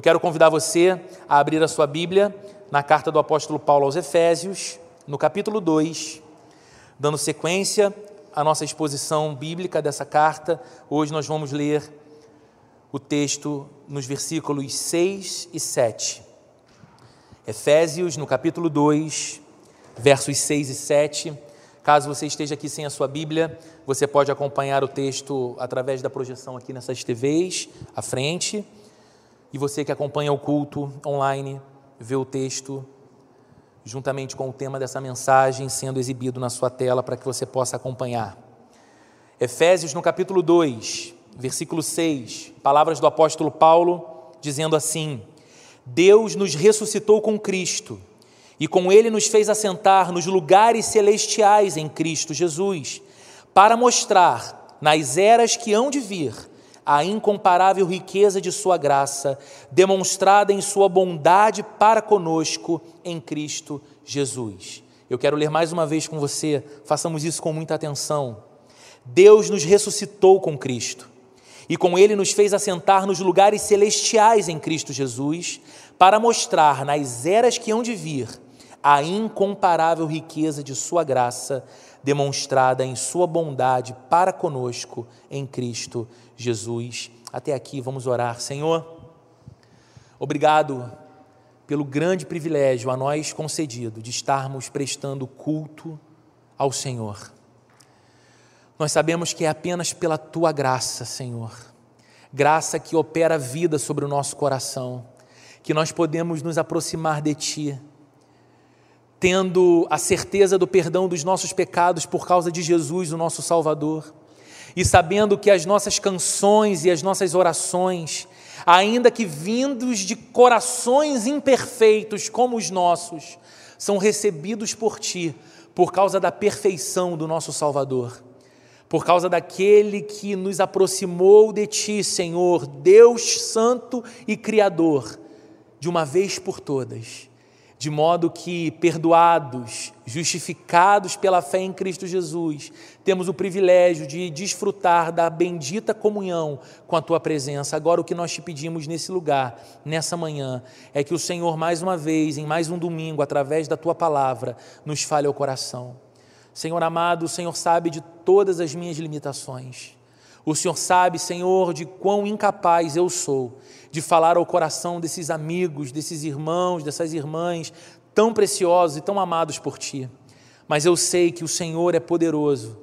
Eu quero convidar você a abrir a sua Bíblia na carta do apóstolo Paulo aos Efésios, no capítulo 2, dando sequência à nossa exposição bíblica dessa carta. Hoje nós vamos ler o texto nos versículos 6 e 7. Efésios, no capítulo 2, versos 6 e 7. Caso você esteja aqui sem a sua Bíblia, você pode acompanhar o texto através da projeção aqui nessas TVs à frente. E você que acompanha o culto online, vê o texto juntamente com o tema dessa mensagem sendo exibido na sua tela para que você possa acompanhar. Efésios, no capítulo 2, versículo 6, palavras do apóstolo Paulo dizendo assim: Deus nos ressuscitou com Cristo e com Ele nos fez assentar nos lugares celestiais em Cristo Jesus, para mostrar, nas eras que hão de vir, a incomparável riqueza de Sua graça, demonstrada em Sua bondade para conosco em Cristo Jesus. Eu quero ler mais uma vez com você, façamos isso com muita atenção. Deus nos ressuscitou com Cristo e com Ele nos fez assentar nos lugares celestiais em Cristo Jesus, para mostrar nas eras que hão de vir a incomparável riqueza de Sua graça, demonstrada em Sua bondade para conosco em Cristo Jesus. Até aqui, vamos orar. Senhor, obrigado pelo grande privilégio a nós concedido de estarmos prestando culto ao Senhor. Nós sabemos que é apenas pela tua graça, Senhor, graça que opera vida sobre o nosso coração, que nós podemos nos aproximar de Ti, tendo a certeza do perdão dos nossos pecados por causa de Jesus, o nosso Salvador. E sabendo que as nossas canções e as nossas orações, ainda que vindos de corações imperfeitos como os nossos, são recebidos por Ti, por causa da perfeição do nosso Salvador, por causa daquele que nos aproximou de Ti, Senhor, Deus Santo e Criador, de uma vez por todas de modo que, perdoados, justificados pela fé em Cristo Jesus, temos o privilégio de desfrutar da bendita comunhão com a tua presença. Agora, o que nós te pedimos nesse lugar, nessa manhã, é que o Senhor, mais uma vez, em mais um domingo, através da tua palavra, nos fale ao coração. Senhor amado, o Senhor sabe de todas as minhas limitações. O Senhor sabe, Senhor, de quão incapaz eu sou de falar ao coração desses amigos, desses irmãos, dessas irmãs tão preciosos e tão amados por Ti. Mas eu sei que o Senhor é poderoso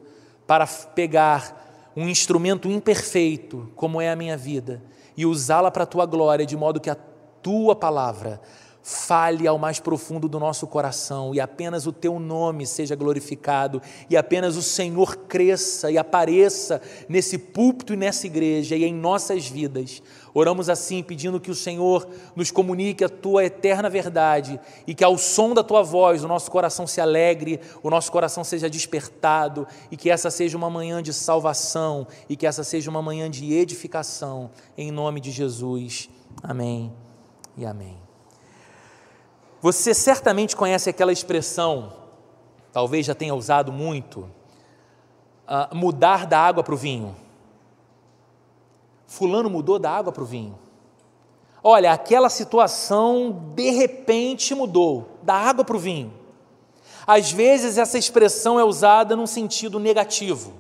para pegar um instrumento imperfeito, como é a minha vida, e usá-la para a Tua glória, de modo que a Tua palavra fale ao mais profundo do nosso coração e apenas o teu nome seja glorificado e apenas o Senhor cresça e apareça nesse púlpito e nessa igreja e em nossas vidas. Oramos assim, pedindo que o Senhor nos comunique a tua eterna verdade e que ao som da tua voz o nosso coração se alegre, o nosso coração seja despertado e que essa seja uma manhã de salvação e que essa seja uma manhã de edificação, em nome de Jesus. Amém e amém. Você certamente conhece aquela expressão, talvez já tenha usado muito, uh, mudar da água para o vinho. Fulano mudou da água para o vinho. Olha, aquela situação de repente mudou da água para o vinho. Às vezes essa expressão é usada num sentido negativo.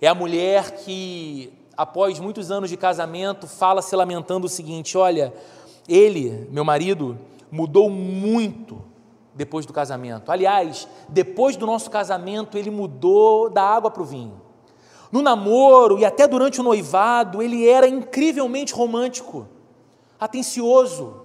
É a mulher que, após muitos anos de casamento, fala se lamentando o seguinte: Olha, ele, meu marido, mudou muito depois do casamento. Aliás, depois do nosso casamento, ele mudou da água para o vinho. No namoro e até durante o noivado, ele era incrivelmente romântico, atencioso,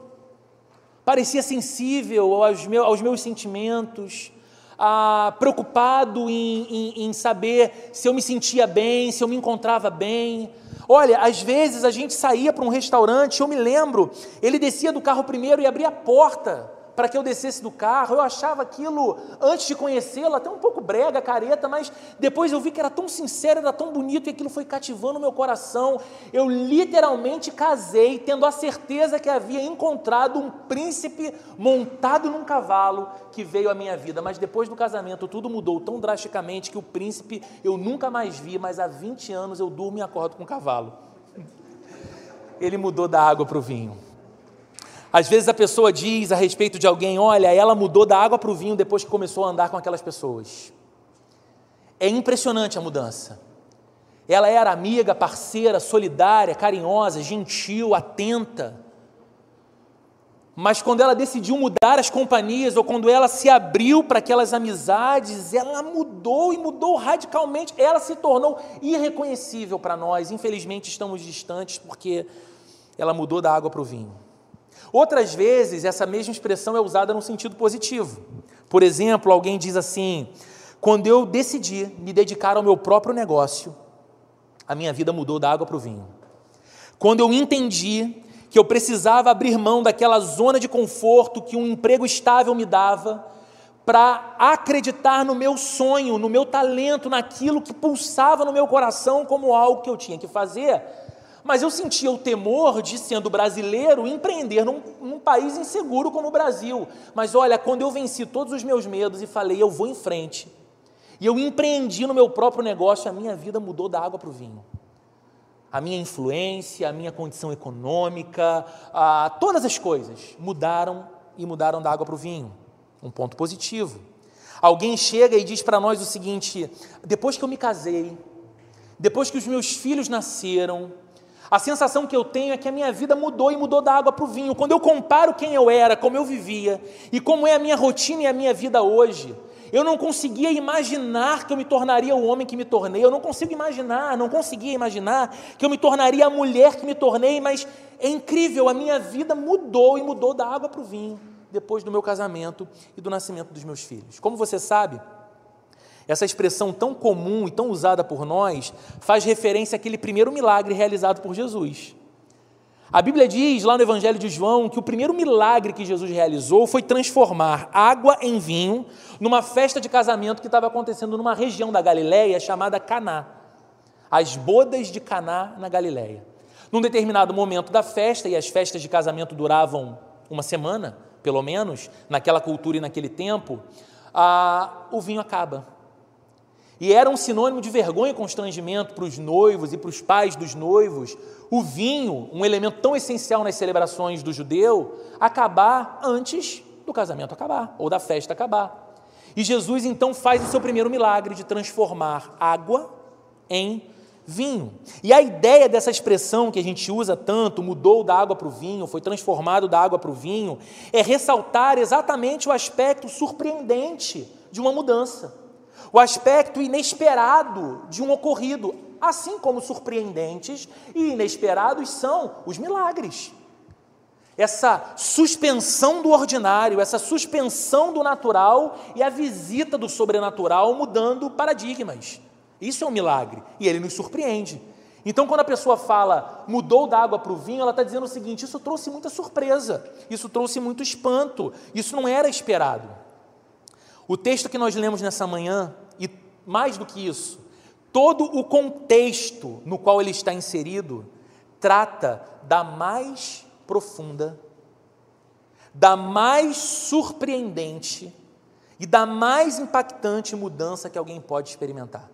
parecia sensível aos meus, aos meus sentimentos, ah, preocupado em, em, em saber se eu me sentia bem, se eu me encontrava bem, Olha, às vezes a gente saía para um restaurante, eu me lembro, ele descia do carro primeiro e abria a porta para que eu descesse do carro. Eu achava aquilo, antes de conhecê-lo, até um pouco brega, careta, mas depois eu vi que era tão sincero, era tão bonito e aquilo foi cativando meu coração. Eu literalmente casei, tendo a certeza que havia encontrado um príncipe montado num cavalo que veio à minha vida. Mas depois do casamento, tudo mudou tão drasticamente que o príncipe eu nunca mais vi, mas há 20 anos eu durmo e acordo com o cavalo. ele mudou da água para o vinho. Às vezes a pessoa diz a respeito de alguém: olha, ela mudou da água para o vinho depois que começou a andar com aquelas pessoas. É impressionante a mudança. Ela era amiga, parceira, solidária, carinhosa, gentil, atenta. Mas quando ela decidiu mudar as companhias, ou quando ela se abriu para aquelas amizades, ela mudou e mudou radicalmente. Ela se tornou irreconhecível para nós. Infelizmente, estamos distantes porque ela mudou da água para o vinho. Outras vezes, essa mesma expressão é usada no sentido positivo. Por exemplo, alguém diz assim: quando eu decidi me dedicar ao meu próprio negócio, a minha vida mudou da água para o vinho. Quando eu entendi que eu precisava abrir mão daquela zona de conforto que um emprego estável me dava, para acreditar no meu sonho, no meu talento, naquilo que pulsava no meu coração como algo que eu tinha que fazer. Mas eu sentia o temor de, sendo brasileiro, empreender num, num, país inseguro como o Brasil. Mas olha, quando eu venci todos os meus medos e falei, eu vou em frente, e eu empreendi no meu próprio negócio, a minha vida mudou da água para o vinho a minha influência, a minha condição econômica, a, todas as coisas mudaram e mudaram da água para o vinho. Um ponto positivo. Alguém chega e diz para nós o seguinte: depois que eu me casei, depois que os meus filhos nasceram, a sensação que eu tenho é que a minha vida mudou e mudou da água para o vinho. Quando eu comparo quem eu era, como eu vivia e como é a minha rotina e a minha vida hoje, eu não conseguia imaginar que eu me tornaria o homem que me tornei. Eu não consigo imaginar, não conseguia imaginar que eu me tornaria a mulher que me tornei, mas é incrível, a minha vida mudou e mudou da água para o vinho depois do meu casamento e do nascimento dos meus filhos. Como você sabe, essa expressão tão comum e tão usada por nós faz referência àquele primeiro milagre realizado por Jesus. A Bíblia diz lá no Evangelho de João que o primeiro milagre que Jesus realizou foi transformar água em vinho numa festa de casamento que estava acontecendo numa região da Galiléia chamada Caná. As bodas de Caná na Galiléia. Num determinado momento da festa, e as festas de casamento duravam uma semana, pelo menos, naquela cultura e naquele tempo, o vinho acaba. E era um sinônimo de vergonha e constrangimento para os noivos e para os pais dos noivos, o vinho, um elemento tão essencial nas celebrações do judeu, acabar antes do casamento acabar, ou da festa acabar. E Jesus então faz o seu primeiro milagre de transformar água em vinho. E a ideia dessa expressão que a gente usa tanto, mudou da água para o vinho, foi transformado da água para o vinho, é ressaltar exatamente o aspecto surpreendente de uma mudança o aspecto inesperado de um ocorrido, assim como surpreendentes e inesperados são os milagres. Essa suspensão do ordinário, essa suspensão do natural e a visita do sobrenatural mudando paradigmas. Isso é um milagre e ele nos surpreende. Então, quando a pessoa fala mudou da água para o vinho, ela está dizendo o seguinte: isso trouxe muita surpresa, isso trouxe muito espanto, isso não era esperado. O texto que nós lemos nessa manhã mais do que isso, todo o contexto no qual ele está inserido trata da mais profunda, da mais surpreendente e da mais impactante mudança que alguém pode experimentar.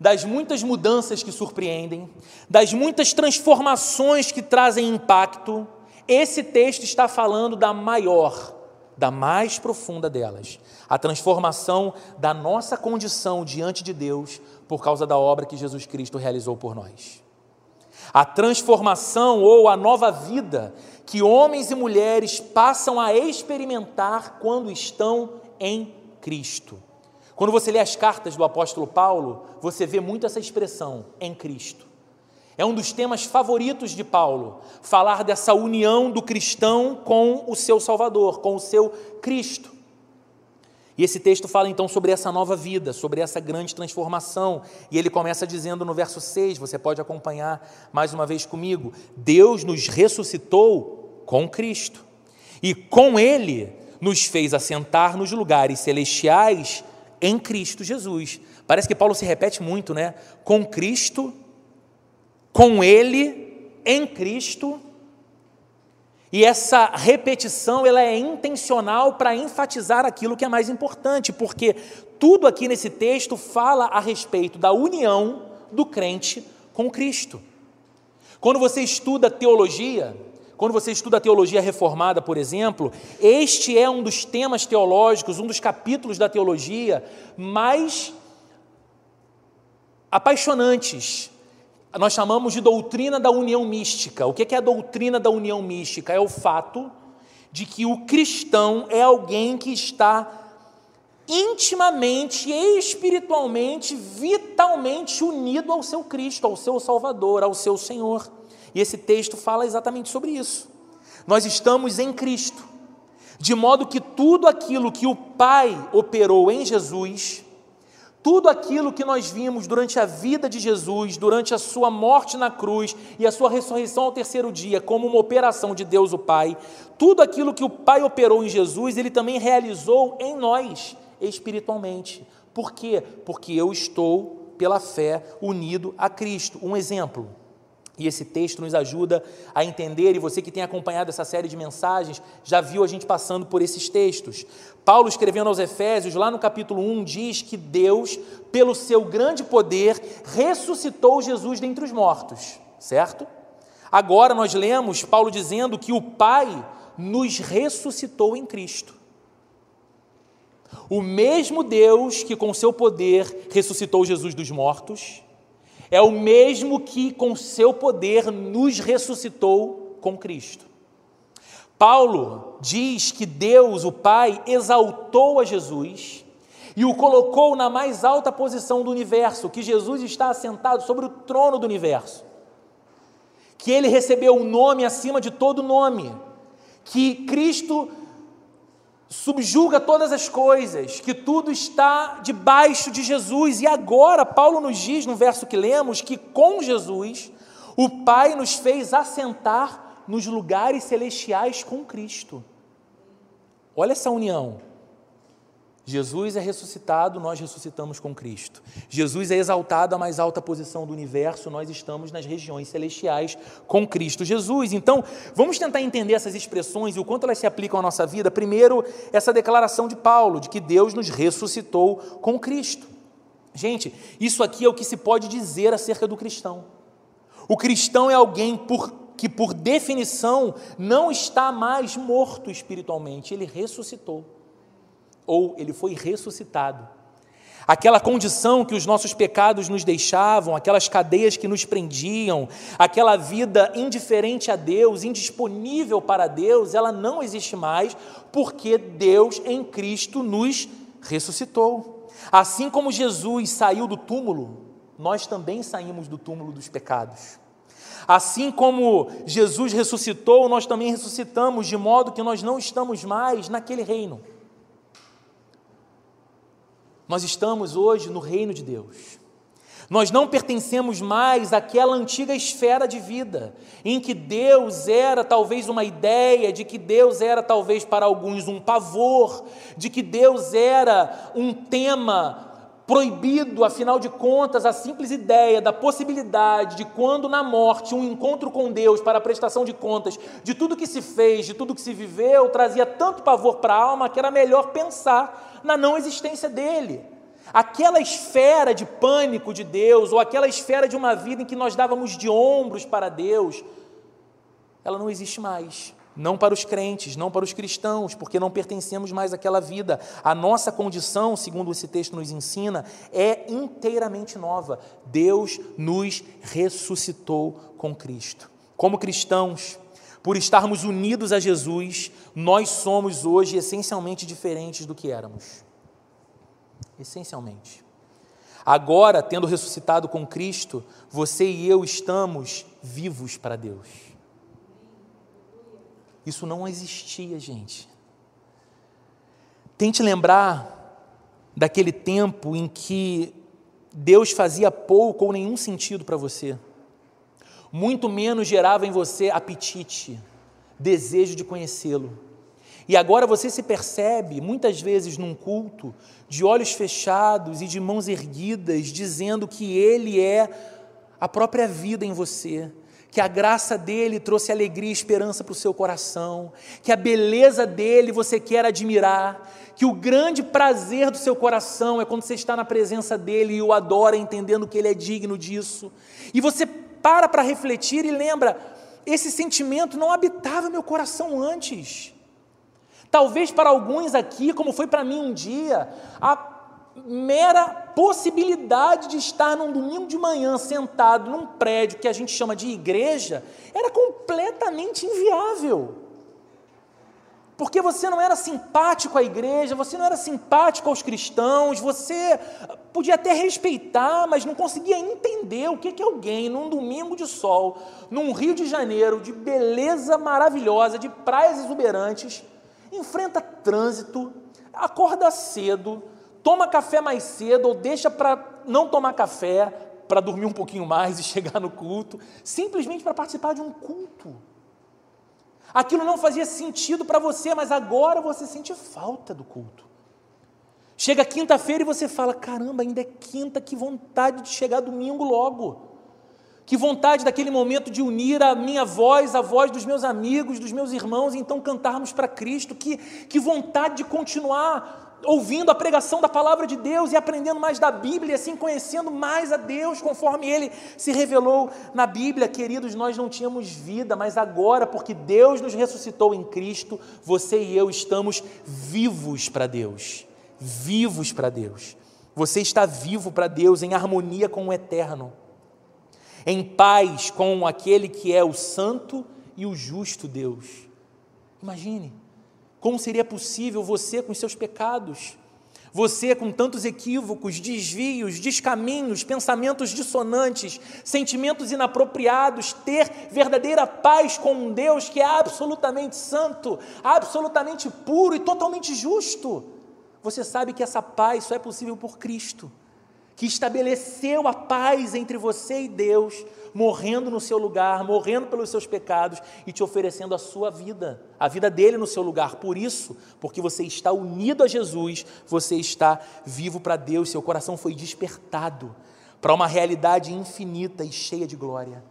Das muitas mudanças que surpreendem, das muitas transformações que trazem impacto, esse texto está falando da maior, da mais profunda delas, a transformação da nossa condição diante de Deus por causa da obra que Jesus Cristo realizou por nós. A transformação ou a nova vida que homens e mulheres passam a experimentar quando estão em Cristo. Quando você lê as cartas do apóstolo Paulo, você vê muito essa expressão, em Cristo. É um dos temas favoritos de Paulo, falar dessa união do cristão com o seu Salvador, com o seu Cristo. E esse texto fala então sobre essa nova vida, sobre essa grande transformação. E ele começa dizendo no verso 6, você pode acompanhar mais uma vez comigo: Deus nos ressuscitou com Cristo, e com Ele nos fez assentar nos lugares celestiais em Cristo Jesus. Parece que Paulo se repete muito, né? Com Cristo com Ele, em Cristo. E essa repetição ela é intencional para enfatizar aquilo que é mais importante, porque tudo aqui nesse texto fala a respeito da união do crente com Cristo. Quando você estuda teologia, quando você estuda a teologia reformada, por exemplo, este é um dos temas teológicos, um dos capítulos da teologia mais apaixonantes. Nós chamamos de doutrina da união mística. O que é a doutrina da união mística? É o fato de que o cristão é alguém que está intimamente, espiritualmente, vitalmente unido ao seu Cristo, ao seu Salvador, ao seu Senhor. E esse texto fala exatamente sobre isso. Nós estamos em Cristo, de modo que tudo aquilo que o Pai operou em Jesus, tudo aquilo que nós vimos durante a vida de Jesus, durante a sua morte na cruz e a sua ressurreição ao terceiro dia, como uma operação de Deus o Pai, tudo aquilo que o Pai operou em Jesus, ele também realizou em nós espiritualmente. Por quê? Porque eu estou, pela fé, unido a Cristo. Um exemplo. E esse texto nos ajuda a entender, e você que tem acompanhado essa série de mensagens, já viu a gente passando por esses textos. Paulo, escrevendo aos Efésios, lá no capítulo 1, diz que Deus, pelo seu grande poder, ressuscitou Jesus dentre os mortos, certo? Agora nós lemos Paulo dizendo que o Pai nos ressuscitou em Cristo. O mesmo Deus que, com seu poder, ressuscitou Jesus dos mortos, é o mesmo que, com seu poder, nos ressuscitou com Cristo. Paulo diz que Deus, o Pai, exaltou a Jesus e o colocou na mais alta posição do universo, que Jesus está assentado sobre o trono do universo, que ele recebeu um nome acima de todo nome, que Cristo subjuga todas as coisas, que tudo está debaixo de Jesus. E agora, Paulo nos diz no verso que lemos que com Jesus, o Pai nos fez assentar nos lugares celestiais com Cristo. Olha essa união. Jesus é ressuscitado, nós ressuscitamos com Cristo. Jesus é exaltado à mais alta posição do universo, nós estamos nas regiões celestiais com Cristo Jesus. Então, vamos tentar entender essas expressões e o quanto elas se aplicam à nossa vida. Primeiro, essa declaração de Paulo, de que Deus nos ressuscitou com Cristo. Gente, isso aqui é o que se pode dizer acerca do cristão. O cristão é alguém por, que, por definição, não está mais morto espiritualmente, ele ressuscitou ou ele foi ressuscitado. Aquela condição que os nossos pecados nos deixavam, aquelas cadeias que nos prendiam, aquela vida indiferente a Deus, indisponível para Deus, ela não existe mais, porque Deus em Cristo nos ressuscitou. Assim como Jesus saiu do túmulo, nós também saímos do túmulo dos pecados. Assim como Jesus ressuscitou, nós também ressuscitamos, de modo que nós não estamos mais naquele reino. Nós estamos hoje no reino de Deus. Nós não pertencemos mais àquela antiga esfera de vida, em que Deus era talvez uma ideia, de que Deus era talvez para alguns um pavor, de que Deus era um tema proibido, afinal de contas, a simples ideia da possibilidade de quando na morte um encontro com Deus para a prestação de contas de tudo que se fez, de tudo que se viveu, trazia tanto pavor para a alma que era melhor pensar na não existência dele. Aquela esfera de pânico de Deus, ou aquela esfera de uma vida em que nós dávamos de ombros para Deus, ela não existe mais. Não para os crentes, não para os cristãos, porque não pertencemos mais àquela vida. A nossa condição, segundo esse texto nos ensina, é inteiramente nova. Deus nos ressuscitou com Cristo. Como cristãos, por estarmos unidos a Jesus, nós somos hoje essencialmente diferentes do que éramos. Essencialmente. Agora, tendo ressuscitado com Cristo, você e eu estamos vivos para Deus. Isso não existia, gente. Tente lembrar daquele tempo em que Deus fazia pouco ou nenhum sentido para você, muito menos gerava em você apetite, desejo de conhecê-lo. E agora você se percebe, muitas vezes num culto, de olhos fechados e de mãos erguidas, dizendo que Ele é a própria vida em você, que a graça dele trouxe alegria e esperança para o seu coração, que a beleza dele você quer admirar, que o grande prazer do seu coração é quando você está na presença dele e o adora, entendendo que ele é digno disso. E você para para refletir e lembra, esse sentimento não habitava meu coração antes. Talvez para alguns aqui, como foi para mim um dia, a mera possibilidade de estar num domingo de manhã sentado num prédio que a gente chama de igreja era completamente inviável. Porque você não era simpático à igreja, você não era simpático aos cristãos, você podia até respeitar, mas não conseguia entender o que é alguém num domingo de sol, num Rio de Janeiro de beleza maravilhosa, de praias exuberantes, enfrenta trânsito, acorda cedo, toma café mais cedo ou deixa para não tomar café, para dormir um pouquinho mais e chegar no culto, simplesmente para participar de um culto. Aquilo não fazia sentido para você, mas agora você sente falta do culto. Chega quinta-feira e você fala: caramba, ainda é quinta, que vontade de chegar domingo logo. Que vontade daquele momento de unir a minha voz, a voz dos meus amigos, dos meus irmãos, e então cantarmos para Cristo. Que, que vontade de continuar ouvindo a pregação da palavra de Deus e aprendendo mais da Bíblia, e assim conhecendo mais a Deus, conforme ele se revelou na Bíblia. Queridos, nós não tínhamos vida, mas agora, porque Deus nos ressuscitou em Cristo, você e eu estamos vivos para Deus. Vivos para Deus. Você está vivo para Deus em harmonia com o eterno, em paz com aquele que é o santo e o justo Deus. Imagine. Como seria possível você com seus pecados? Você com tantos equívocos, desvios, descaminhos, pensamentos dissonantes, sentimentos inapropriados, ter verdadeira paz com um Deus que é absolutamente santo, absolutamente puro e totalmente justo. Você sabe que essa paz só é possível por Cristo que estabeleceu a paz entre você e Deus, morrendo no seu lugar, morrendo pelos seus pecados e te oferecendo a sua vida, a vida dele no seu lugar. Por isso, porque você está unido a Jesus, você está vivo para Deus, seu coração foi despertado para uma realidade infinita e cheia de glória.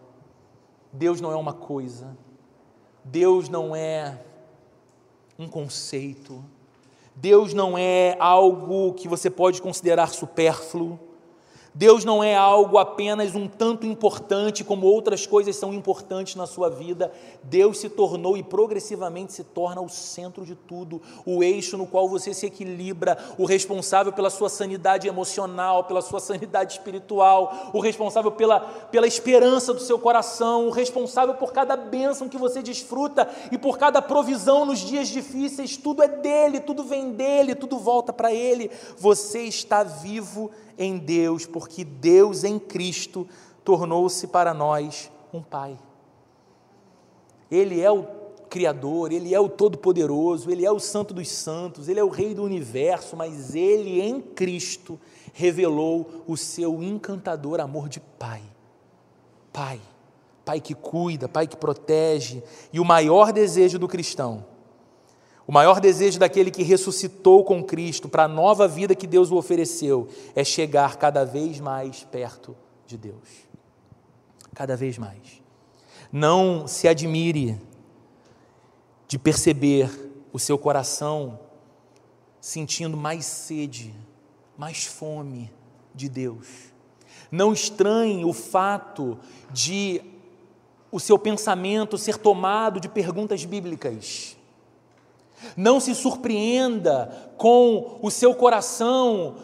Deus não é uma coisa, Deus não é um conceito, Deus não é algo que você pode considerar supérfluo. Deus não é algo apenas um tanto importante como outras coisas são importantes na sua vida. Deus se tornou e progressivamente se torna o centro de tudo, o eixo no qual você se equilibra, o responsável pela sua sanidade emocional, pela sua sanidade espiritual, o responsável pela, pela esperança do seu coração, o responsável por cada bênção que você desfruta e por cada provisão nos dias difíceis. Tudo é dele, tudo vem dele, tudo volta para ele. Você está vivo em Deus, porque Deus em Cristo tornou-se para nós um Pai. Ele é o Criador, Ele é o Todo-Poderoso, Ele é o Santo dos Santos, Ele é o Rei do Universo, mas Ele em Cristo revelou o seu encantador amor de Pai. Pai, Pai que cuida, Pai que protege, e o maior desejo do cristão o maior desejo daquele que ressuscitou com Cristo para a nova vida que Deus o ofereceu é chegar cada vez mais perto de Deus. Cada vez mais. Não se admire de perceber o seu coração sentindo mais sede, mais fome de Deus. Não estranhe o fato de o seu pensamento ser tomado de perguntas bíblicas não se surpreenda com o seu coração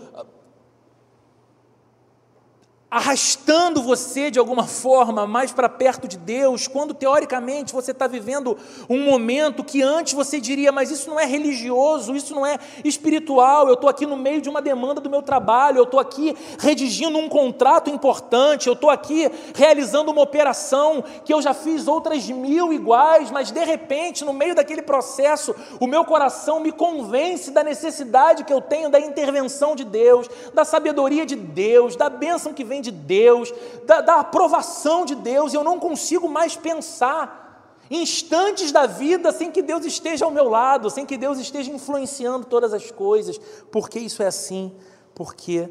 arrastando você de alguma forma mais para perto de Deus, quando teoricamente você está vivendo um momento que antes você diria, mas isso não é religioso, isso não é espiritual, eu estou aqui no meio de uma demanda do meu trabalho, eu estou aqui redigindo um contrato importante, eu estou aqui realizando uma operação que eu já fiz outras mil iguais, mas de repente, no meio daquele processo, o meu coração me convence da necessidade que eu tenho da intervenção de Deus, da sabedoria de Deus, da bênção que de Deus, da, da aprovação de Deus, eu não consigo mais pensar instantes da vida sem que Deus esteja ao meu lado, sem que Deus esteja influenciando todas as coisas. Por que isso é assim? Porque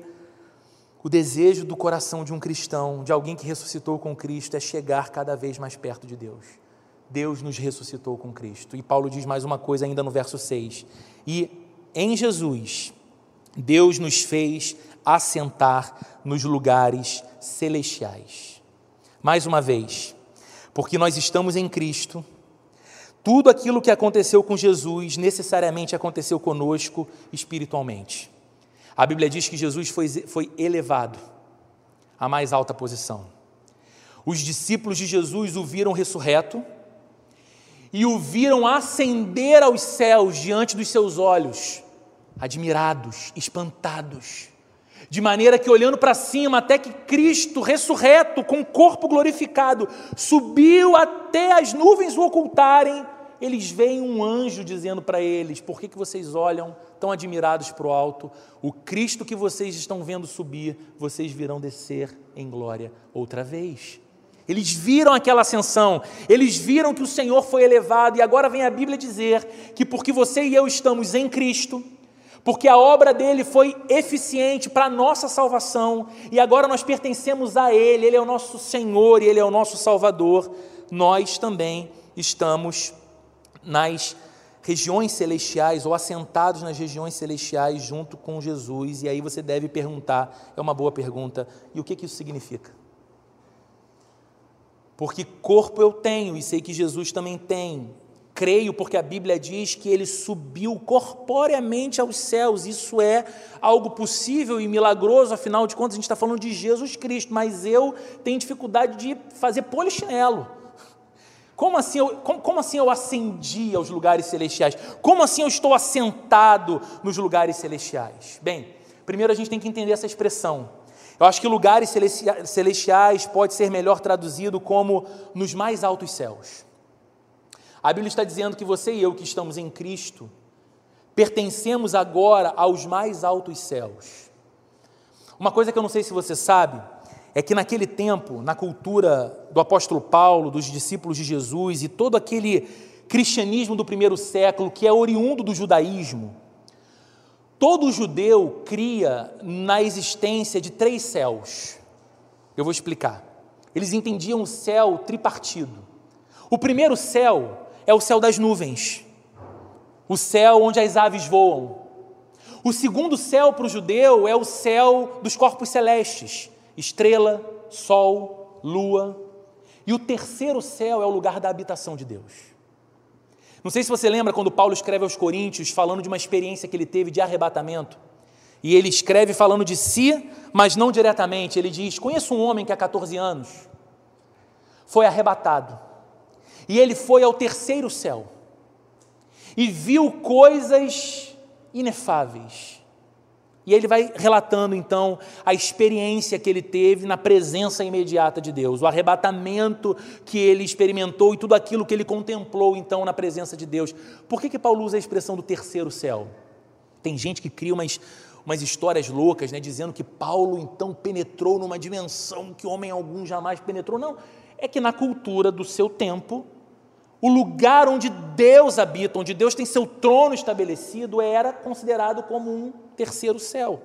o desejo do coração de um cristão, de alguém que ressuscitou com Cristo, é chegar cada vez mais perto de Deus. Deus nos ressuscitou com Cristo. E Paulo diz mais uma coisa ainda no verso 6. E em Jesus, Deus nos fez assentar nos lugares celestiais. Mais uma vez, porque nós estamos em Cristo, tudo aquilo que aconteceu com Jesus necessariamente aconteceu conosco espiritualmente. A Bíblia diz que Jesus foi, foi elevado à mais alta posição. Os discípulos de Jesus o viram ressurreto e o viram ascender aos céus diante dos seus olhos, admirados, espantados, de maneira que olhando para cima, até que Cristo ressurreto, com o corpo glorificado, subiu até as nuvens o ocultarem, eles veem um anjo dizendo para eles: Por que, que vocês olham tão admirados para o alto? O Cristo que vocês estão vendo subir, vocês virão descer em glória outra vez. Eles viram aquela ascensão, eles viram que o Senhor foi elevado, e agora vem a Bíblia dizer que porque você e eu estamos em Cristo, porque a obra dele foi eficiente para a nossa salvação, e agora nós pertencemos a Ele, Ele é o nosso Senhor e Ele é o nosso Salvador, nós também estamos nas regiões celestiais ou assentados nas regiões celestiais junto com Jesus, e aí você deve perguntar, é uma boa pergunta, e o que, que isso significa? porque corpo eu tenho e sei que Jesus também tem. Creio porque a Bíblia diz que ele subiu corporeamente aos céus. Isso é algo possível e milagroso, afinal de contas, a gente está falando de Jesus Cristo, mas eu tenho dificuldade de fazer polichinelo. Como assim, eu, como, como assim eu ascendi aos lugares celestiais? Como assim eu estou assentado nos lugares celestiais? Bem, primeiro a gente tem que entender essa expressão. Eu acho que lugares celestiais pode ser melhor traduzido como nos mais altos céus. A Bíblia está dizendo que você e eu que estamos em Cristo pertencemos agora aos mais altos céus. Uma coisa que eu não sei se você sabe é que naquele tempo, na cultura do apóstolo Paulo, dos discípulos de Jesus e todo aquele cristianismo do primeiro século que é oriundo do judaísmo, Todo judeu cria na existência de três céus. Eu vou explicar. Eles entendiam o céu tripartido. O primeiro céu é o céu das nuvens, o céu onde as aves voam. O segundo céu para o judeu é o céu dos corpos celestes, estrela, sol, lua. E o terceiro céu é o lugar da habitação de Deus. Não sei se você lembra quando Paulo escreve aos Coríntios, falando de uma experiência que ele teve de arrebatamento. E ele escreve falando de si, mas não diretamente. Ele diz: Conheço um homem que há 14 anos foi arrebatado, e ele foi ao terceiro céu, e viu coisas inefáveis e ele vai relatando então a experiência que ele teve na presença imediata de Deus, o arrebatamento que ele experimentou e tudo aquilo que ele contemplou então na presença de Deus. Por que, que Paulo usa a expressão do terceiro céu? Tem gente que cria umas, umas histórias loucas, né, dizendo que Paulo então penetrou numa dimensão que homem algum jamais penetrou. Não, é que na cultura do seu tempo, o lugar onde Deus habita, onde Deus tem seu trono estabelecido, era considerado como um terceiro céu.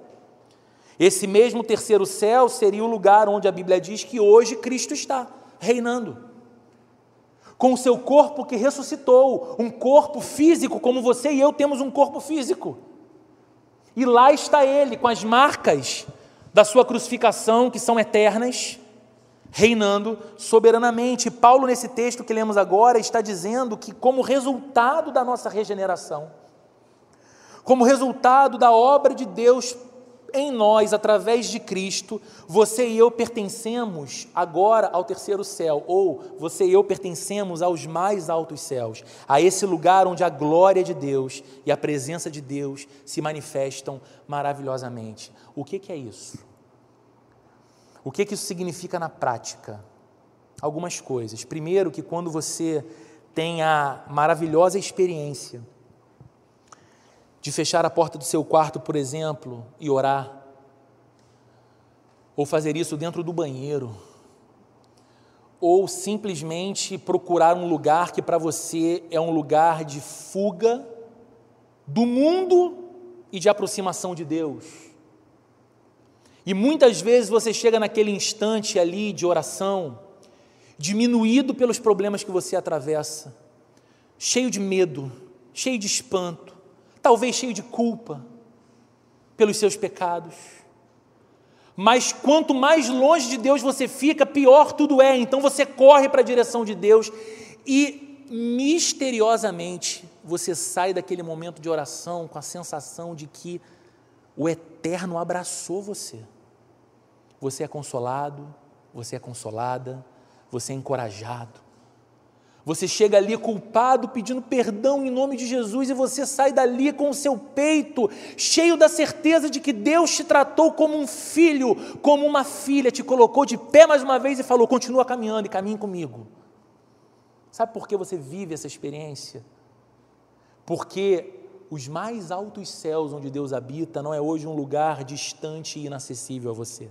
Esse mesmo terceiro céu seria o lugar onde a Bíblia diz que hoje Cristo está reinando. Com o seu corpo que ressuscitou, um corpo físico, como você e eu temos um corpo físico. E lá está ele, com as marcas da sua crucificação, que são eternas, reinando soberanamente. Paulo, nesse texto que lemos agora, está dizendo que, como resultado da nossa regeneração, como resultado da obra de Deus em nós, através de Cristo, você e eu pertencemos agora ao terceiro céu, ou você e eu pertencemos aos mais altos céus, a esse lugar onde a glória de Deus e a presença de Deus se manifestam maravilhosamente. O que, que é isso? O que, que isso significa na prática? Algumas coisas. Primeiro, que quando você tem a maravilhosa experiência de fechar a porta do seu quarto, por exemplo, e orar, ou fazer isso dentro do banheiro, ou simplesmente procurar um lugar que para você é um lugar de fuga do mundo e de aproximação de Deus. E muitas vezes você chega naquele instante ali de oração, diminuído pelos problemas que você atravessa, cheio de medo, cheio de espanto, talvez cheio de culpa pelos seus pecados. Mas quanto mais longe de Deus você fica, pior tudo é. Então você corre para a direção de Deus e misteriosamente você sai daquele momento de oração com a sensação de que o eterno abraçou você. Você é consolado, você é consolada, você é encorajado. Você chega ali culpado, pedindo perdão em nome de Jesus, e você sai dali com o seu peito cheio da certeza de que Deus te tratou como um filho, como uma filha, te colocou de pé mais uma vez e falou: continua caminhando e caminhe comigo. Sabe por que você vive essa experiência? Porque os mais altos céus onde Deus habita não é hoje um lugar distante e inacessível a você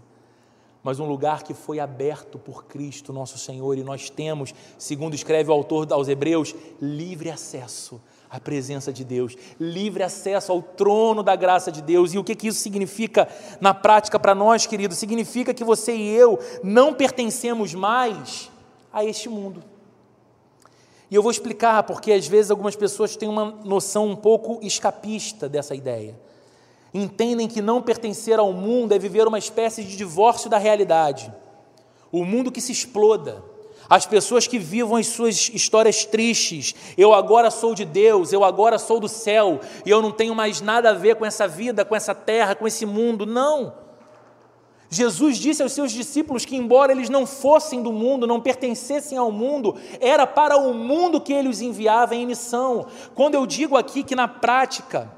mas um lugar que foi aberto por Cristo, nosso Senhor, e nós temos, segundo escreve o autor aos Hebreus, livre acesso à presença de Deus, livre acesso ao trono da graça de Deus. E o que, que isso significa na prática para nós, querido? Significa que você e eu não pertencemos mais a este mundo. E eu vou explicar porque às vezes algumas pessoas têm uma noção um pouco escapista dessa ideia entendem que não pertencer ao mundo é viver uma espécie de divórcio da realidade. O mundo que se exploda, as pessoas que vivam as suas histórias tristes. Eu agora sou de Deus, eu agora sou do céu, e eu não tenho mais nada a ver com essa vida, com essa terra, com esse mundo. Não. Jesus disse aos seus discípulos que, embora eles não fossem do mundo, não pertencessem ao mundo, era para o mundo que ele os enviava em missão. Quando eu digo aqui que na prática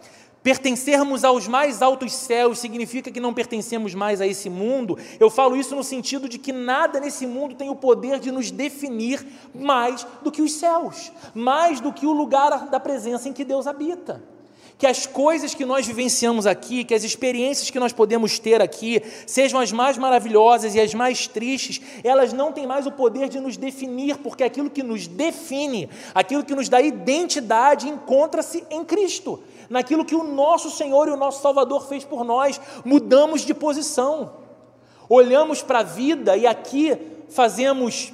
Pertencermos aos mais altos céus significa que não pertencemos mais a esse mundo. Eu falo isso no sentido de que nada nesse mundo tem o poder de nos definir mais do que os céus, mais do que o lugar da presença em que Deus habita que as coisas que nós vivenciamos aqui, que as experiências que nós podemos ter aqui, sejam as mais maravilhosas e as mais tristes, elas não têm mais o poder de nos definir, porque aquilo que nos define, aquilo que nos dá identidade, encontra-se em Cristo, naquilo que o nosso Senhor e o nosso Salvador fez por nós, mudamos de posição, olhamos para a vida e aqui fazemos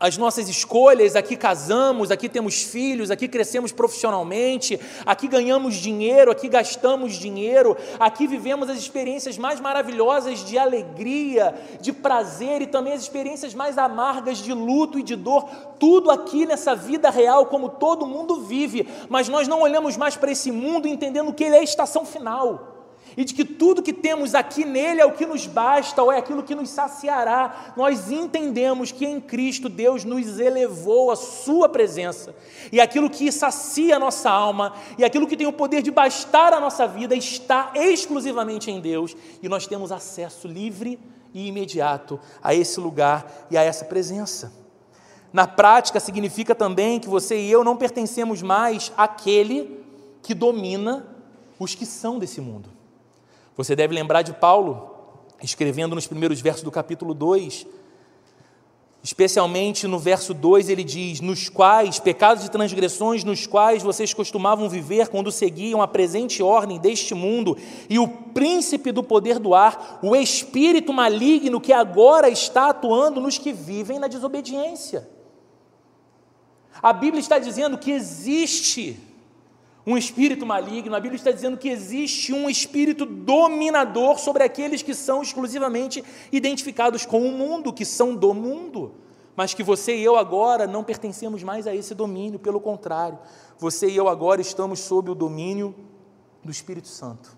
as nossas escolhas, aqui casamos, aqui temos filhos, aqui crescemos profissionalmente, aqui ganhamos dinheiro, aqui gastamos dinheiro, aqui vivemos as experiências mais maravilhosas de alegria, de prazer e também as experiências mais amargas de luto e de dor, tudo aqui nessa vida real, como todo mundo vive, mas nós não olhamos mais para esse mundo entendendo que ele é a estação final e de que tudo que temos aqui nele é o que nos basta ou é aquilo que nos saciará. Nós entendemos que em Cristo Deus nos elevou à Sua presença e aquilo que sacia a nossa alma e aquilo que tem o poder de bastar a nossa vida está exclusivamente em Deus e nós temos acesso livre e imediato a esse lugar e a essa presença. Na prática, significa também que você e eu não pertencemos mais àquele que domina os que são desse mundo. Você deve lembrar de Paulo, escrevendo nos primeiros versos do capítulo 2, especialmente no verso 2, ele diz: Nos quais, pecados e transgressões, nos quais vocês costumavam viver quando seguiam a presente ordem deste mundo e o príncipe do poder do ar, o espírito maligno que agora está atuando nos que vivem na desobediência. A Bíblia está dizendo que existe um espírito maligno. A Bíblia está dizendo que existe um espírito dominador sobre aqueles que são exclusivamente identificados com o mundo, que são do mundo. Mas que você e eu agora não pertencemos mais a esse domínio, pelo contrário, você e eu agora estamos sob o domínio do Espírito Santo.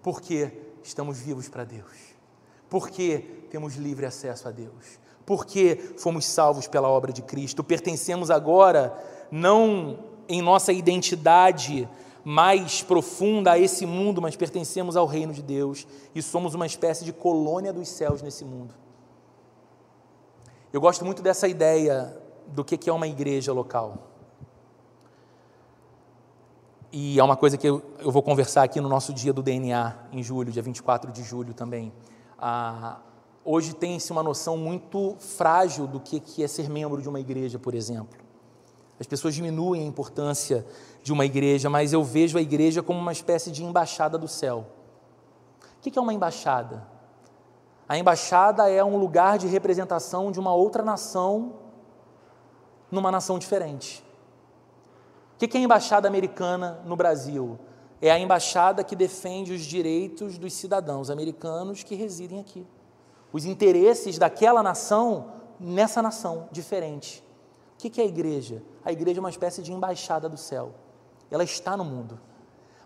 Porque estamos vivos para Deus. Porque temos livre acesso a Deus. Porque fomos salvos pela obra de Cristo. Pertencemos agora não em nossa identidade mais profunda a esse mundo, mas pertencemos ao reino de Deus e somos uma espécie de colônia dos céus nesse mundo. Eu gosto muito dessa ideia do que é uma igreja local. E é uma coisa que eu, vou conversar aqui no nosso dia do DNA, em julho, dia 24 de julho também. Ah, hoje tem-se uma noção muito frágil do que é ser membro de uma igreja, por exemplo. As pessoas diminuem a importância de uma igreja, mas eu vejo a igreja como uma espécie de embaixada do céu. O que é uma embaixada? A embaixada é um lugar de representação de uma outra nação numa nação diferente. O que é a embaixada americana no Brasil? é a embaixada que defende os direitos dos cidadãos americanos que residem aqui. Os interesses daquela nação nessa nação diferente. O que é a igreja? A igreja é uma espécie de embaixada do céu. Ela está no mundo.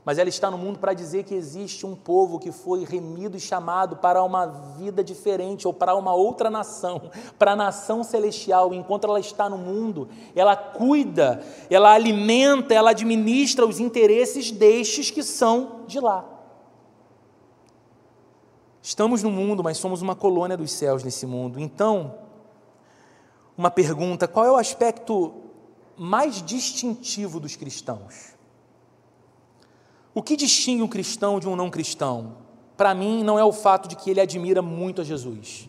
Mas ela está no mundo para dizer que existe um povo que foi remido e chamado para uma vida diferente ou para uma outra nação, para a nação celestial. Enquanto ela está no mundo, ela cuida, ela alimenta, ela administra os interesses destes que são de lá. Estamos no mundo, mas somos uma colônia dos céus nesse mundo. Então, uma pergunta: qual é o aspecto mais distintivo dos cristãos? O que distingue um cristão de um não cristão? Para mim, não é o fato de que ele admira muito a Jesus.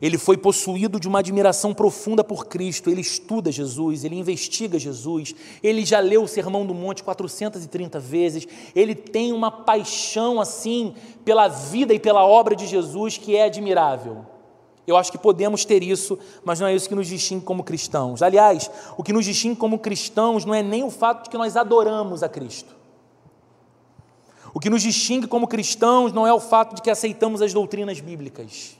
Ele foi possuído de uma admiração profunda por Cristo, ele estuda Jesus, ele investiga Jesus, ele já leu o Sermão do Monte 430 vezes, ele tem uma paixão assim pela vida e pela obra de Jesus que é admirável. Eu acho que podemos ter isso, mas não é isso que nos distingue como cristãos. Aliás, o que nos distingue como cristãos não é nem o fato de que nós adoramos a Cristo. O que nos distingue como cristãos não é o fato de que aceitamos as doutrinas bíblicas,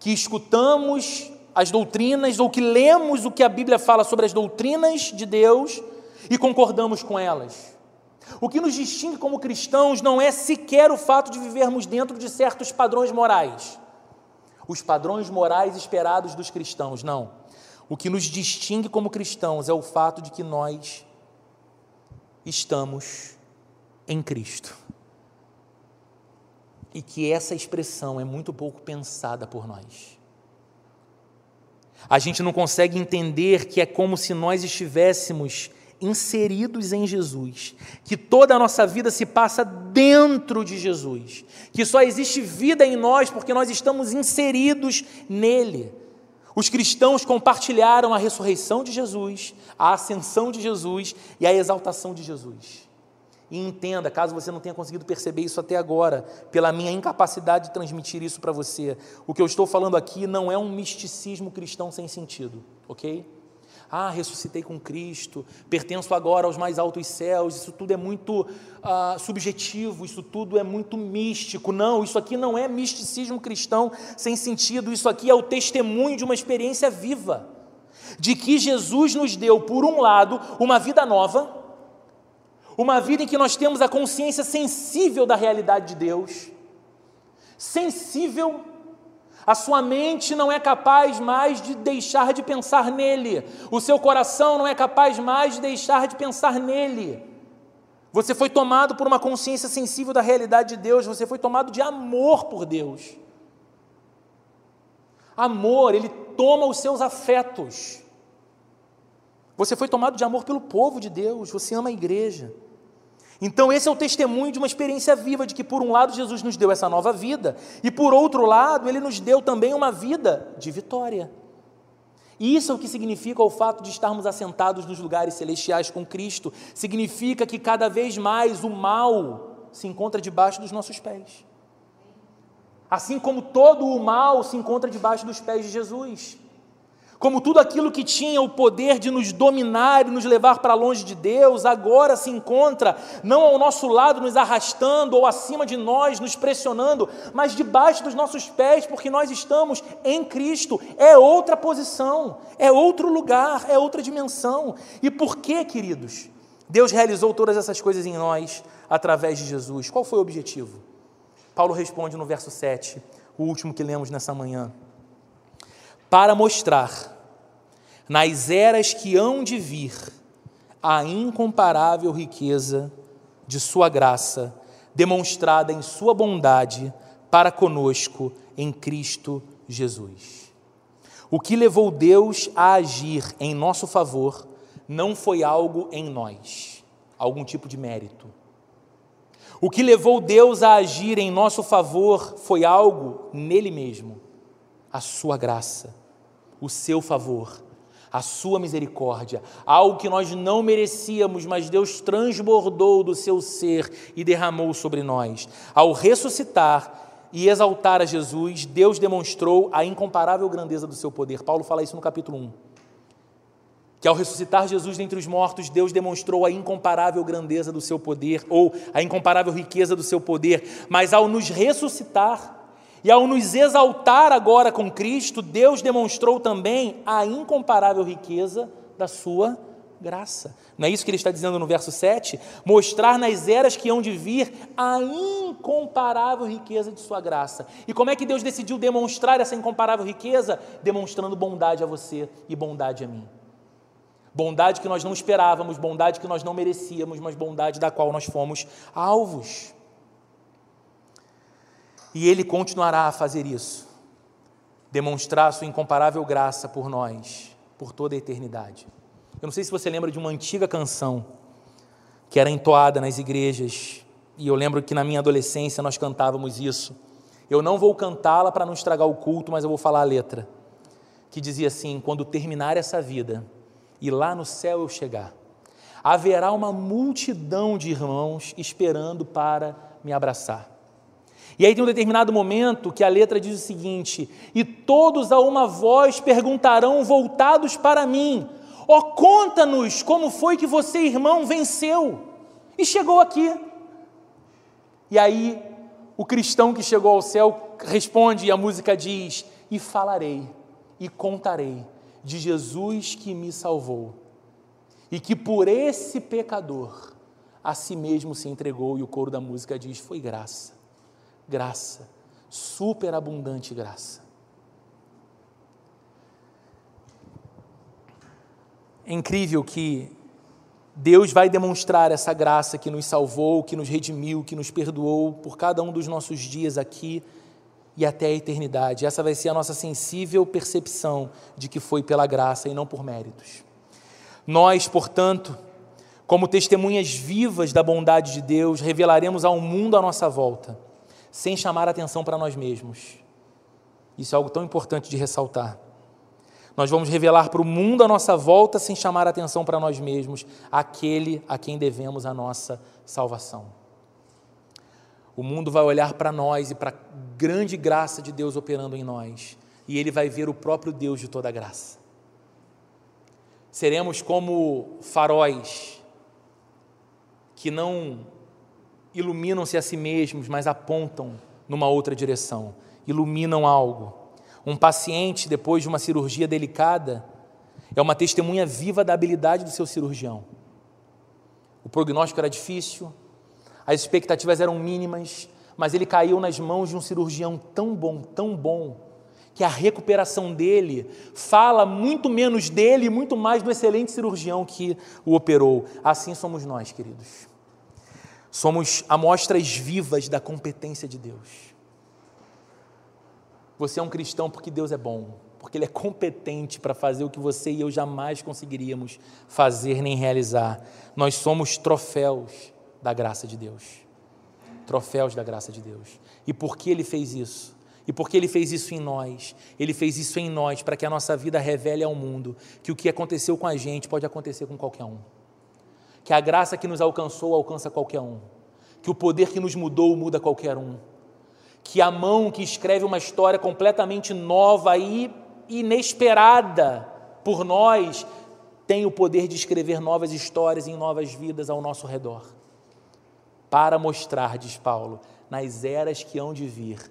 que escutamos as doutrinas ou que lemos o que a Bíblia fala sobre as doutrinas de Deus e concordamos com elas. O que nos distingue como cristãos não é sequer o fato de vivermos dentro de certos padrões morais, os padrões morais esperados dos cristãos, não. O que nos distingue como cristãos é o fato de que nós estamos em Cristo. E que essa expressão é muito pouco pensada por nós. A gente não consegue entender que é como se nós estivéssemos inseridos em Jesus, que toda a nossa vida se passa dentro de Jesus, que só existe vida em nós porque nós estamos inseridos nele. Os cristãos compartilharam a ressurreição de Jesus, a ascensão de Jesus e a exaltação de Jesus. E entenda, caso você não tenha conseguido perceber isso até agora, pela minha incapacidade de transmitir isso para você, o que eu estou falando aqui não é um misticismo cristão sem sentido, ok? Ah, ressuscitei com Cristo, pertenço agora aos mais altos céus, isso tudo é muito ah, subjetivo, isso tudo é muito místico. Não, isso aqui não é misticismo cristão sem sentido, isso aqui é o testemunho de uma experiência viva, de que Jesus nos deu, por um lado, uma vida nova uma vida em que nós temos a consciência sensível da realidade de Deus, sensível, a sua mente não é capaz mais de deixar de pensar nele, o seu coração não é capaz mais de deixar de pensar nele. Você foi tomado por uma consciência sensível da realidade de Deus, você foi tomado de amor por Deus. Amor, ele toma os seus afetos. Você foi tomado de amor pelo povo de Deus, você ama a igreja. Então, esse é o testemunho de uma experiência viva de que, por um lado, Jesus nos deu essa nova vida, e por outro lado, ele nos deu também uma vida de vitória. Isso é o que significa o fato de estarmos assentados nos lugares celestiais com Cristo. Significa que cada vez mais o mal se encontra debaixo dos nossos pés. Assim como todo o mal se encontra debaixo dos pés de Jesus como tudo aquilo que tinha o poder de nos dominar e nos levar para longe de Deus, agora se encontra não ao nosso lado, nos arrastando, ou acima de nós, nos pressionando, mas debaixo dos nossos pés, porque nós estamos em Cristo. É outra posição, é outro lugar, é outra dimensão. E por que, queridos? Deus realizou todas essas coisas em nós através de Jesus. Qual foi o objetivo? Paulo responde no verso 7, o último que lemos nessa manhã para mostrar, nas eras que hão de vir, a incomparável riqueza de Sua graça, demonstrada em Sua bondade para conosco em Cristo Jesus. O que levou Deus a agir em nosso favor não foi algo em nós, algum tipo de mérito. O que levou Deus a agir em nosso favor foi algo nele mesmo, a sua graça o seu favor, a sua misericórdia, algo que nós não merecíamos, mas Deus transbordou do seu ser e derramou sobre nós. Ao ressuscitar e exaltar a Jesus, Deus demonstrou a incomparável grandeza do seu poder. Paulo fala isso no capítulo 1. que ao ressuscitar Jesus dentre os mortos, Deus demonstrou a incomparável grandeza do seu poder, ou a incomparável riqueza do seu poder, mas ao nos ressuscitar e ao nos exaltar agora com Cristo, Deus demonstrou também a incomparável riqueza da sua graça. Não é isso que ele está dizendo no verso 7? Mostrar nas eras que hão de vir a incomparável riqueza de sua graça. E como é que Deus decidiu demonstrar essa incomparável riqueza? Demonstrando bondade a você e bondade a mim. Bondade que nós não esperávamos, bondade que nós não merecíamos, mas bondade da qual nós fomos alvos. E Ele continuará a fazer isso, demonstrar Sua incomparável graça por nós, por toda a eternidade. Eu não sei se você lembra de uma antiga canção que era entoada nas igrejas, e eu lembro que na minha adolescência nós cantávamos isso. Eu não vou cantá-la para não estragar o culto, mas eu vou falar a letra, que dizia assim: Quando terminar essa vida, e lá no céu eu chegar, haverá uma multidão de irmãos esperando para me abraçar. E aí tem um determinado momento que a letra diz o seguinte: E todos a uma voz perguntarão, voltados para mim: Ó, oh, conta-nos como foi que você, irmão, venceu e chegou aqui. E aí o cristão que chegou ao céu responde, e a música diz: E falarei e contarei de Jesus que me salvou e que por esse pecador a si mesmo se entregou, e o coro da música diz: foi graça, graça, superabundante graça. É incrível que Deus vai demonstrar essa graça que nos salvou, que nos redimiu, que nos perdoou por cada um dos nossos dias aqui e até a eternidade. Essa vai ser a nossa sensível percepção de que foi pela graça e não por méritos. Nós, portanto, como testemunhas vivas da bondade de Deus, revelaremos ao mundo à nossa volta, sem chamar atenção para nós mesmos. Isso é algo tão importante de ressaltar. Nós vamos revelar para o mundo à nossa volta, sem chamar atenção para nós mesmos, aquele a quem devemos a nossa salvação. O mundo vai olhar para nós e para a grande graça de Deus operando em nós, e ele vai ver o próprio Deus de toda graça. Seremos como faróis que não iluminam-se a si mesmos, mas apontam numa outra direção, iluminam algo. Um paciente, depois de uma cirurgia delicada, é uma testemunha viva da habilidade do seu cirurgião. O prognóstico era difícil, as expectativas eram mínimas, mas ele caiu nas mãos de um cirurgião tão bom, tão bom, que a recuperação dele fala muito menos dele e muito mais do excelente cirurgião que o operou. Assim somos nós, queridos. Somos amostras vivas da competência de Deus. Você é um cristão porque Deus é bom, porque Ele é competente para fazer o que você e eu jamais conseguiríamos fazer nem realizar. Nós somos troféus da graça de Deus. Troféus da graça de Deus. E por que ele fez isso? E porque ele fez isso em nós? Ele fez isso em nós para que a nossa vida revele ao mundo que o que aconteceu com a gente pode acontecer com qualquer um. Que a graça que nos alcançou alcança qualquer um. Que o poder que nos mudou muda qualquer um. Que a mão que escreve uma história completamente nova e inesperada por nós tem o poder de escrever novas histórias em novas vidas ao nosso redor para mostrar, diz Paulo, nas eras que hão de vir,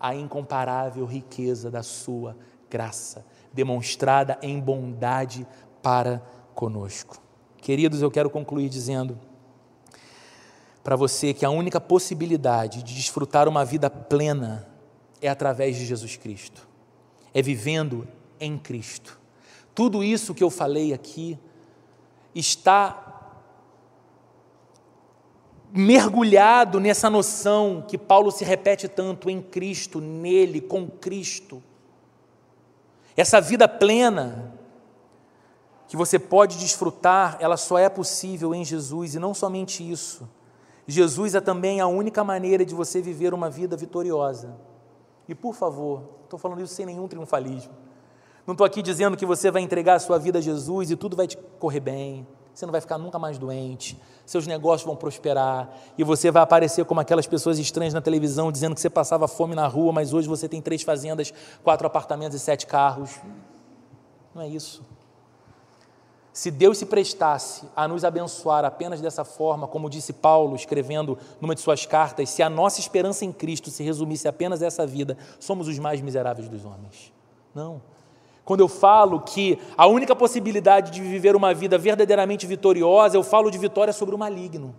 a incomparável riqueza da sua graça, demonstrada em bondade para conosco. Queridos, eu quero concluir dizendo para você que a única possibilidade de desfrutar uma vida plena é através de Jesus Cristo, é vivendo em Cristo. Tudo isso que eu falei aqui está mergulhado nessa noção que Paulo se repete tanto em Cristo, nele, com Cristo. Essa vida plena que você pode desfrutar, ela só é possível em Jesus e não somente isso. Jesus é também a única maneira de você viver uma vida vitoriosa. E por favor, estou falando isso sem nenhum triunfalismo. Não estou aqui dizendo que você vai entregar a sua vida a Jesus e tudo vai te correr bem você não vai ficar nunca mais doente, seus negócios vão prosperar e você vai aparecer como aquelas pessoas estranhas na televisão dizendo que você passava fome na rua, mas hoje você tem três fazendas, quatro apartamentos e sete carros. Não é isso. Se Deus se prestasse a nos abençoar apenas dessa forma, como disse Paulo, escrevendo numa de suas cartas, se a nossa esperança em Cristo se resumisse apenas a essa vida, somos os mais miseráveis dos homens. Não. Quando eu falo que a única possibilidade de viver uma vida verdadeiramente vitoriosa, eu falo de vitória sobre o maligno.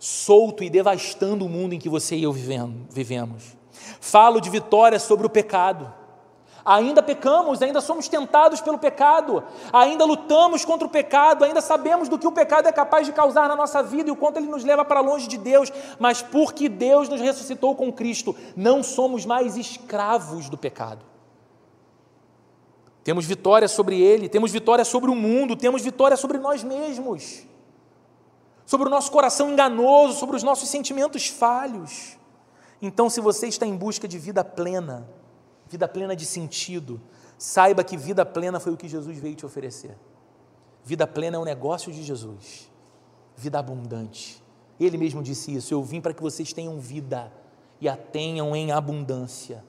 Solto e devastando o mundo em que você e eu vivemos. Falo de vitória sobre o pecado Ainda pecamos, ainda somos tentados pelo pecado, ainda lutamos contra o pecado, ainda sabemos do que o pecado é capaz de causar na nossa vida e o quanto ele nos leva para longe de Deus, mas porque Deus nos ressuscitou com Cristo, não somos mais escravos do pecado. Temos vitória sobre ele, temos vitória sobre o mundo, temos vitória sobre nós mesmos, sobre o nosso coração enganoso, sobre os nossos sentimentos falhos. Então, se você está em busca de vida plena, vida plena de sentido, saiba que vida plena foi o que Jesus veio te oferecer. Vida plena é um negócio de Jesus, vida abundante. Ele mesmo disse isso: Eu vim para que vocês tenham vida e a tenham em abundância.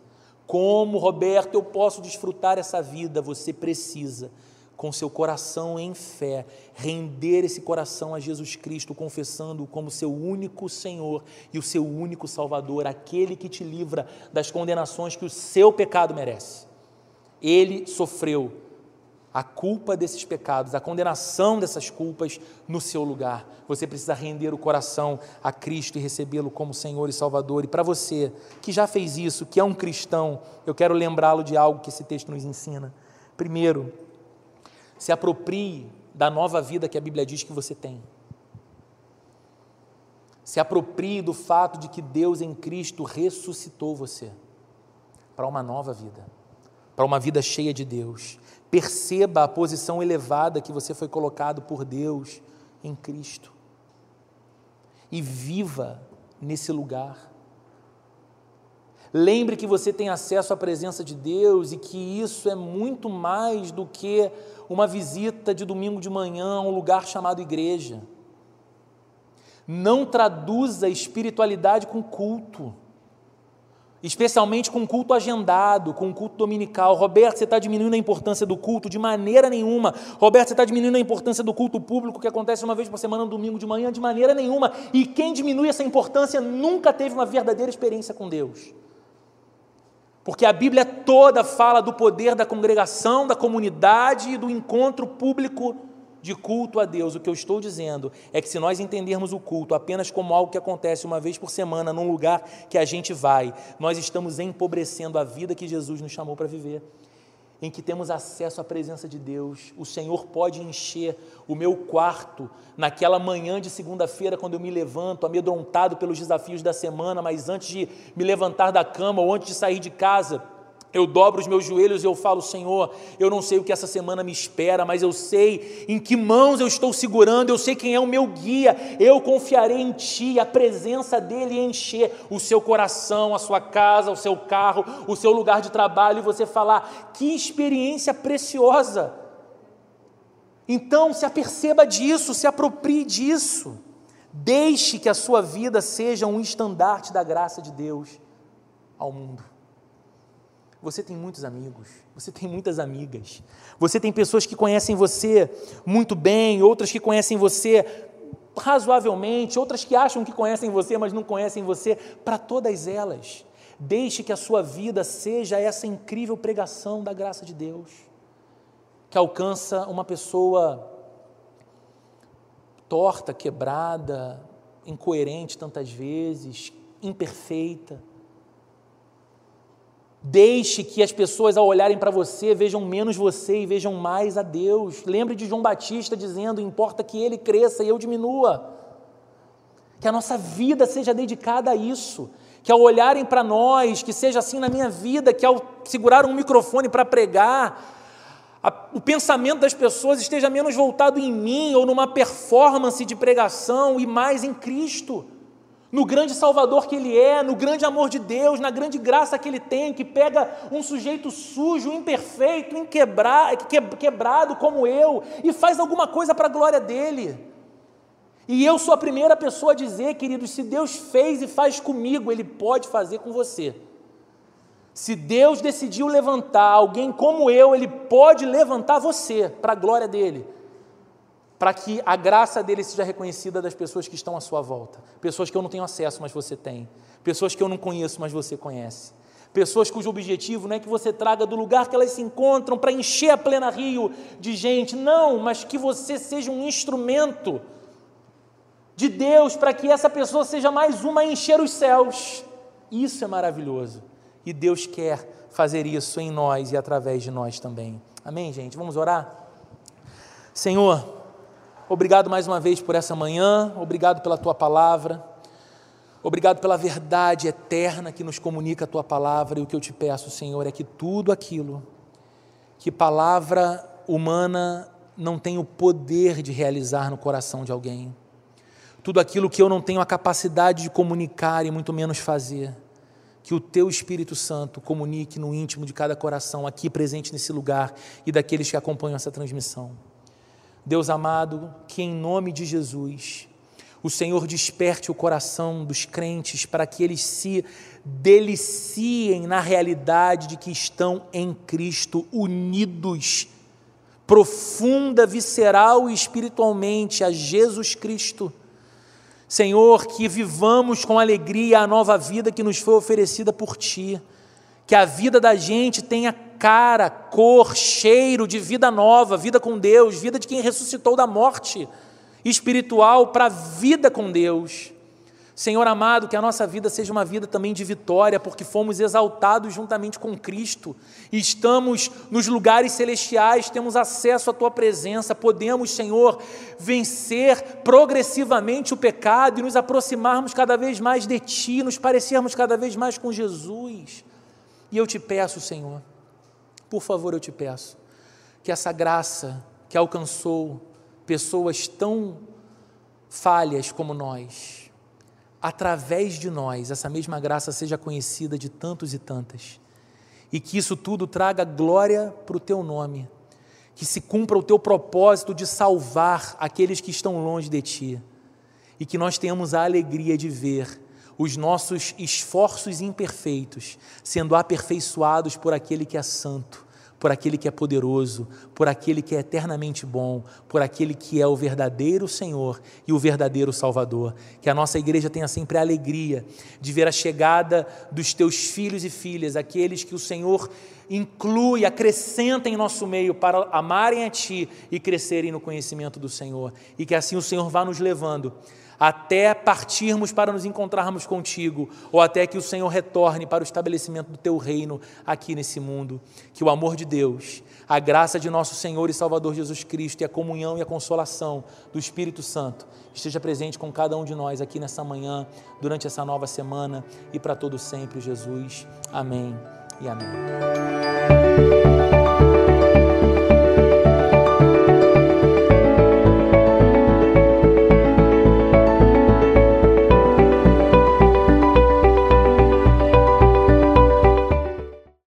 Como, Roberto, eu posso desfrutar essa vida? Você precisa com seu coração em fé, render esse coração a Jesus Cristo, confessando-o como seu único Senhor e o seu único Salvador, aquele que te livra das condenações que o seu pecado merece. Ele sofreu a culpa desses pecados, a condenação dessas culpas no seu lugar. Você precisa render o coração a Cristo e recebê-lo como Senhor e Salvador. E para você que já fez isso, que é um cristão, eu quero lembrá-lo de algo que esse texto nos ensina. Primeiro, se aproprie da nova vida que a Bíblia diz que você tem. Se aproprie do fato de que Deus em Cristo ressuscitou você para uma nova vida, para uma vida cheia de Deus. Perceba a posição elevada que você foi colocado por Deus em Cristo. E viva nesse lugar. Lembre que você tem acesso à presença de Deus e que isso é muito mais do que uma visita de domingo de manhã a um lugar chamado igreja. Não traduza espiritualidade com culto, especialmente com culto agendado, com culto dominical. Roberto, você está diminuindo a importância do culto? De maneira nenhuma. Roberto, você está diminuindo a importância do culto público que acontece uma vez por semana no domingo de manhã? De maneira nenhuma. E quem diminui essa importância nunca teve uma verdadeira experiência com Deus. Porque a Bíblia toda fala do poder da congregação, da comunidade e do encontro público de culto a Deus. O que eu estou dizendo é que se nós entendermos o culto apenas como algo que acontece uma vez por semana num lugar que a gente vai, nós estamos empobrecendo a vida que Jesus nos chamou para viver em que temos acesso à presença de Deus. O Senhor pode encher o meu quarto naquela manhã de segunda-feira, quando eu me levanto, amedrontado pelos desafios da semana, mas antes de me levantar da cama ou antes de sair de casa, eu dobro os meus joelhos e eu falo, Senhor, eu não sei o que essa semana me espera, mas eu sei em que mãos eu estou segurando, eu sei quem é o meu guia, eu confiarei em Ti, a presença dEle encher o seu coração, a sua casa, o seu carro, o seu lugar de trabalho, e você falar, que experiência preciosa. Então, se aperceba disso, se aproprie disso, deixe que a sua vida seja um estandarte da graça de Deus ao mundo. Você tem muitos amigos, você tem muitas amigas, você tem pessoas que conhecem você muito bem, outras que conhecem você razoavelmente, outras que acham que conhecem você, mas não conhecem você. Para todas elas, deixe que a sua vida seja essa incrível pregação da graça de Deus, que alcança uma pessoa torta, quebrada, incoerente tantas vezes, imperfeita Deixe que as pessoas, ao olharem para você, vejam menos você e vejam mais a Deus. Lembre de João Batista dizendo: importa que ele cresça e eu diminua. Que a nossa vida seja dedicada a isso. Que ao olharem para nós, que seja assim na minha vida, que ao segurar um microfone para pregar, a, o pensamento das pessoas esteja menos voltado em mim ou numa performance de pregação e mais em Cristo no grande Salvador que Ele é, no grande amor de Deus, na grande graça que Ele tem, que pega um sujeito sujo, imperfeito, quebrado como eu e faz alguma coisa para a glória dele. E eu sou a primeira pessoa a dizer, queridos, se Deus fez e faz comigo, Ele pode fazer com você. Se Deus decidiu levantar alguém como eu, Ele pode levantar você para a glória dele, para que a graça dele seja reconhecida das pessoas que estão à sua volta. Pessoas que eu não tenho acesso, mas você tem. Pessoas que eu não conheço, mas você conhece. Pessoas cujo objetivo não é que você traga do lugar que elas se encontram para encher a plena rio de gente, não, mas que você seja um instrumento de Deus para que essa pessoa seja mais uma a encher os céus. Isso é maravilhoso. E Deus quer fazer isso em nós e através de nós também. Amém, gente? Vamos orar? Senhor, obrigado mais uma vez por essa manhã, obrigado pela tua palavra. Obrigado pela verdade eterna que nos comunica a tua palavra, e o que eu te peço, Senhor, é que tudo aquilo que palavra humana não tem o poder de realizar no coração de alguém, tudo aquilo que eu não tenho a capacidade de comunicar e muito menos fazer, que o teu Espírito Santo comunique no íntimo de cada coração aqui presente nesse lugar e daqueles que acompanham essa transmissão. Deus amado, que em nome de Jesus, o Senhor desperte o coração dos crentes para que eles se deliciem na realidade de que estão em Cristo unidos, profunda, visceral e espiritualmente a Jesus Cristo. Senhor, que vivamos com alegria a nova vida que nos foi oferecida por Ti, que a vida da gente tenha cara, cor, cheiro de vida nova, vida com Deus, vida de quem ressuscitou da morte espiritual para a vida com Deus. Senhor amado, que a nossa vida seja uma vida também de vitória, porque fomos exaltados juntamente com Cristo, estamos nos lugares celestiais, temos acesso à Tua presença, podemos, Senhor, vencer progressivamente o pecado e nos aproximarmos cada vez mais de Ti, nos parecermos cada vez mais com Jesus. E eu te peço, Senhor, por favor, eu te peço, que essa graça que alcançou pessoas tão falhas como nós, através de nós, essa mesma graça seja conhecida de tantos e tantas, e que isso tudo traga glória para o teu nome, que se cumpra o teu propósito de salvar aqueles que estão longe de ti, e que nós tenhamos a alegria de ver os nossos esforços imperfeitos sendo aperfeiçoados por aquele que é santo por aquele que é poderoso, por aquele que é eternamente bom, por aquele que é o verdadeiro Senhor e o verdadeiro Salvador. Que a nossa igreja tenha sempre a alegria de ver a chegada dos teus filhos e filhas, aqueles que o Senhor inclui, acrescenta em nosso meio para amarem a Ti e crescerem no conhecimento do Senhor. E que assim o Senhor vá nos levando até partirmos para nos encontrarmos contigo, ou até que o Senhor retorne para o estabelecimento do teu reino aqui nesse mundo. Que o amor de Deus, a graça de nosso Senhor e Salvador Jesus Cristo e a comunhão e a consolação do Espírito Santo esteja presente com cada um de nós aqui nessa manhã, durante essa nova semana e para todo sempre, Jesus. Amém e amém.